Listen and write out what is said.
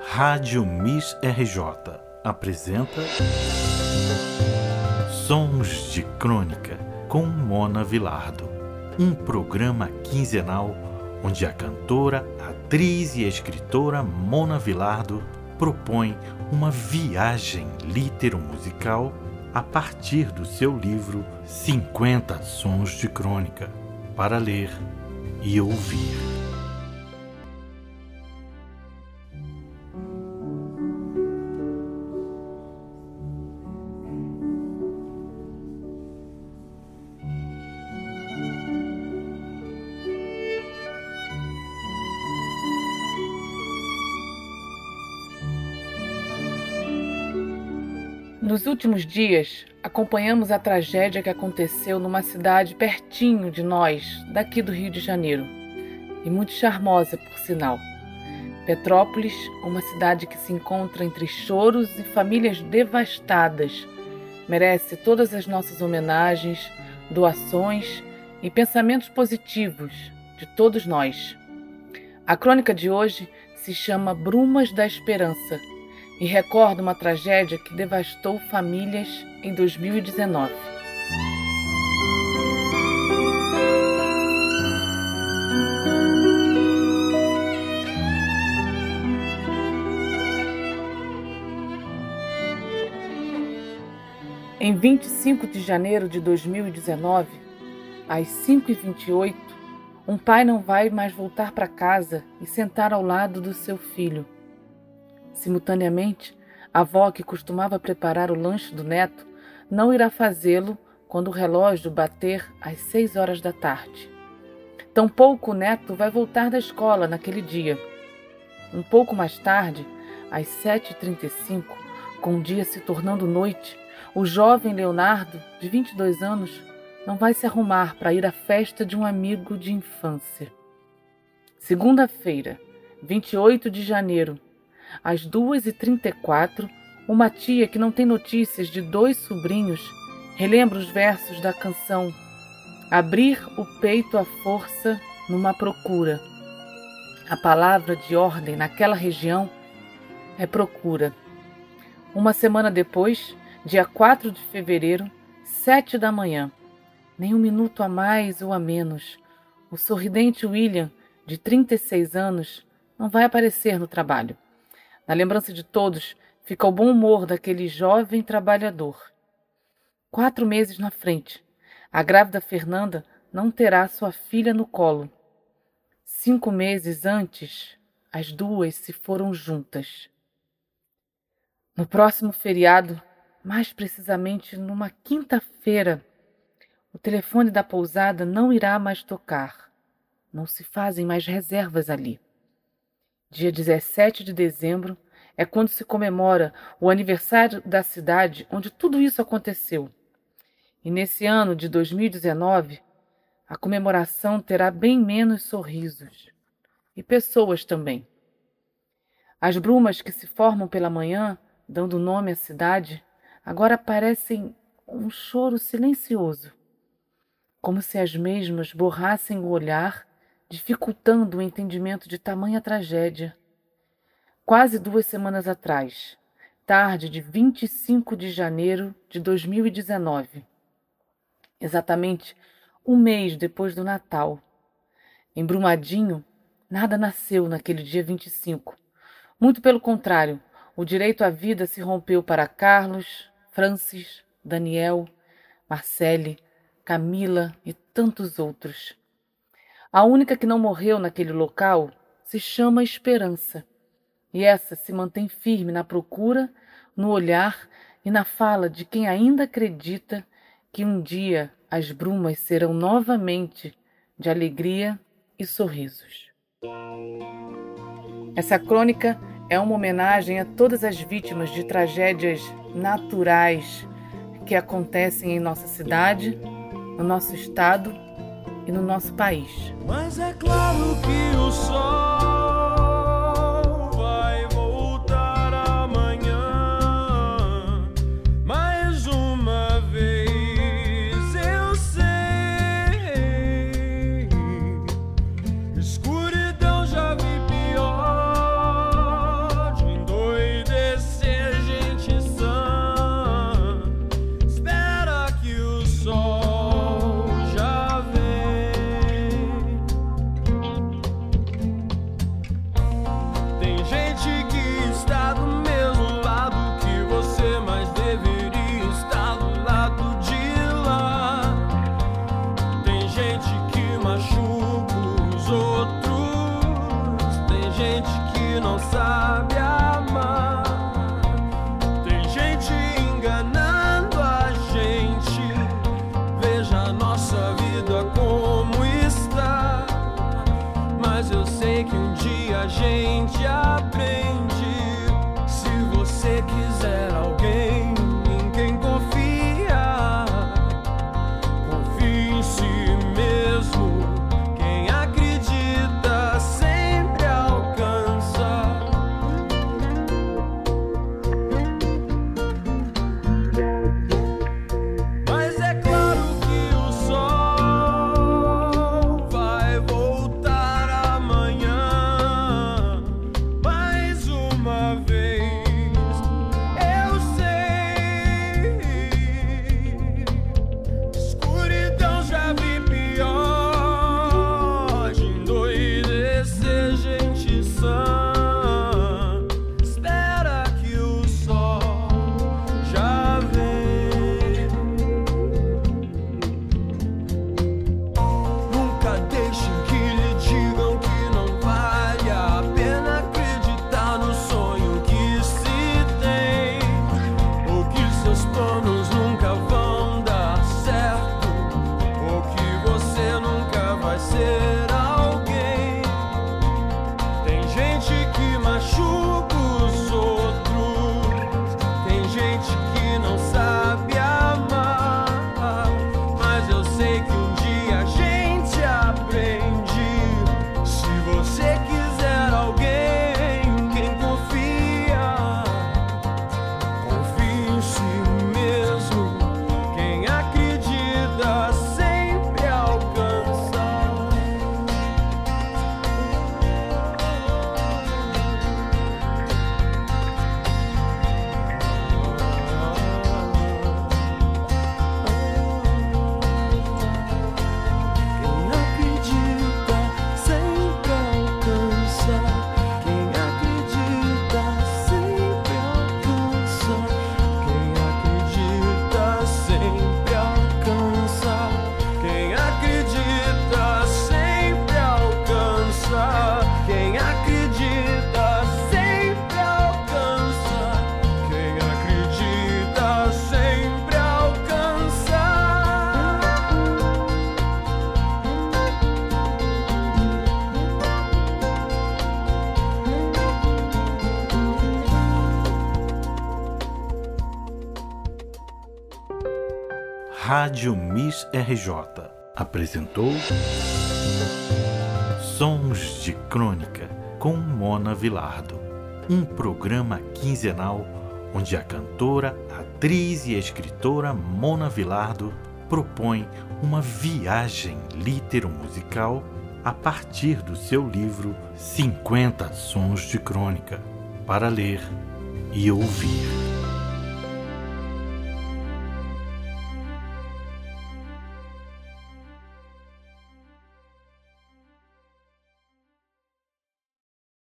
Rádio Miss RJ apresenta Sons de Crônica com Mona Vilardo, um programa quinzenal onde a cantora, atriz e escritora Mona Vilardo propõe uma viagem litero-musical a partir do seu livro 50 Sons de Crônica para ler e ouvir. Nos últimos dias, acompanhamos a tragédia que aconteceu numa cidade pertinho de nós, daqui do Rio de Janeiro, e muito charmosa, por sinal. Petrópolis, uma cidade que se encontra entre choros e famílias devastadas, merece todas as nossas homenagens, doações e pensamentos positivos de todos nós. A crônica de hoje se chama Brumas da Esperança e recorda uma tragédia que devastou famílias em 2019. Em 25 de janeiro de 2019, às 5h28, um pai não vai mais voltar para casa e sentar ao lado do seu filho Simultaneamente, a avó que costumava preparar o lanche do neto não irá fazê-lo quando o relógio bater às seis horas da tarde. Tampouco o neto vai voltar da escola naquele dia. Um pouco mais tarde, às 7h35, com o dia se tornando noite, o jovem Leonardo, de 22 anos, não vai se arrumar para ir à festa de um amigo de infância. Segunda-feira, 28 de janeiro, às 2h34, uma tia que não tem notícias de dois sobrinhos relembra os versos da canção Abrir o peito à força numa procura. A palavra de ordem naquela região é procura. Uma semana depois, dia 4 de fevereiro, sete da manhã, nem um minuto a mais ou a menos, o sorridente William, de 36 anos, não vai aparecer no trabalho. Na lembrança de todos fica o bom humor daquele jovem trabalhador. Quatro meses na frente, a grávida Fernanda não terá sua filha no colo. Cinco meses antes, as duas se foram juntas. No próximo feriado, mais precisamente numa quinta-feira, o telefone da pousada não irá mais tocar. Não se fazem mais reservas ali. Dia 17 de dezembro é quando se comemora o aniversário da cidade onde tudo isso aconteceu. E nesse ano de 2019, a comemoração terá bem menos sorrisos e pessoas também. As brumas que se formam pela manhã, dando nome à cidade, agora parecem um choro silencioso, como se as mesmas borrassem o olhar dificultando o entendimento de tamanha tragédia. Quase duas semanas atrás, tarde de 25 de janeiro de 2019, exatamente um mês depois do Natal. Em Brumadinho, nada nasceu naquele dia 25. Muito pelo contrário, o direito à vida se rompeu para Carlos, Francis, Daniel, Marcele, Camila e tantos outros. A única que não morreu naquele local se chama Esperança, e essa se mantém firme na procura, no olhar e na fala de quem ainda acredita que um dia as brumas serão novamente de alegria e sorrisos. Essa crônica é uma homenagem a todas as vítimas de tragédias naturais que acontecem em nossa cidade, no nosso estado e no nosso país. Mas é claro que o sol Rádio Miss RJ apresentou Sons de Crônica com Mona Vilardo, um programa quinzenal onde a cantora, atriz e escritora Mona Vilardo propõe uma viagem literomusical a partir do seu livro 50 Sons de Crônica para ler e ouvir.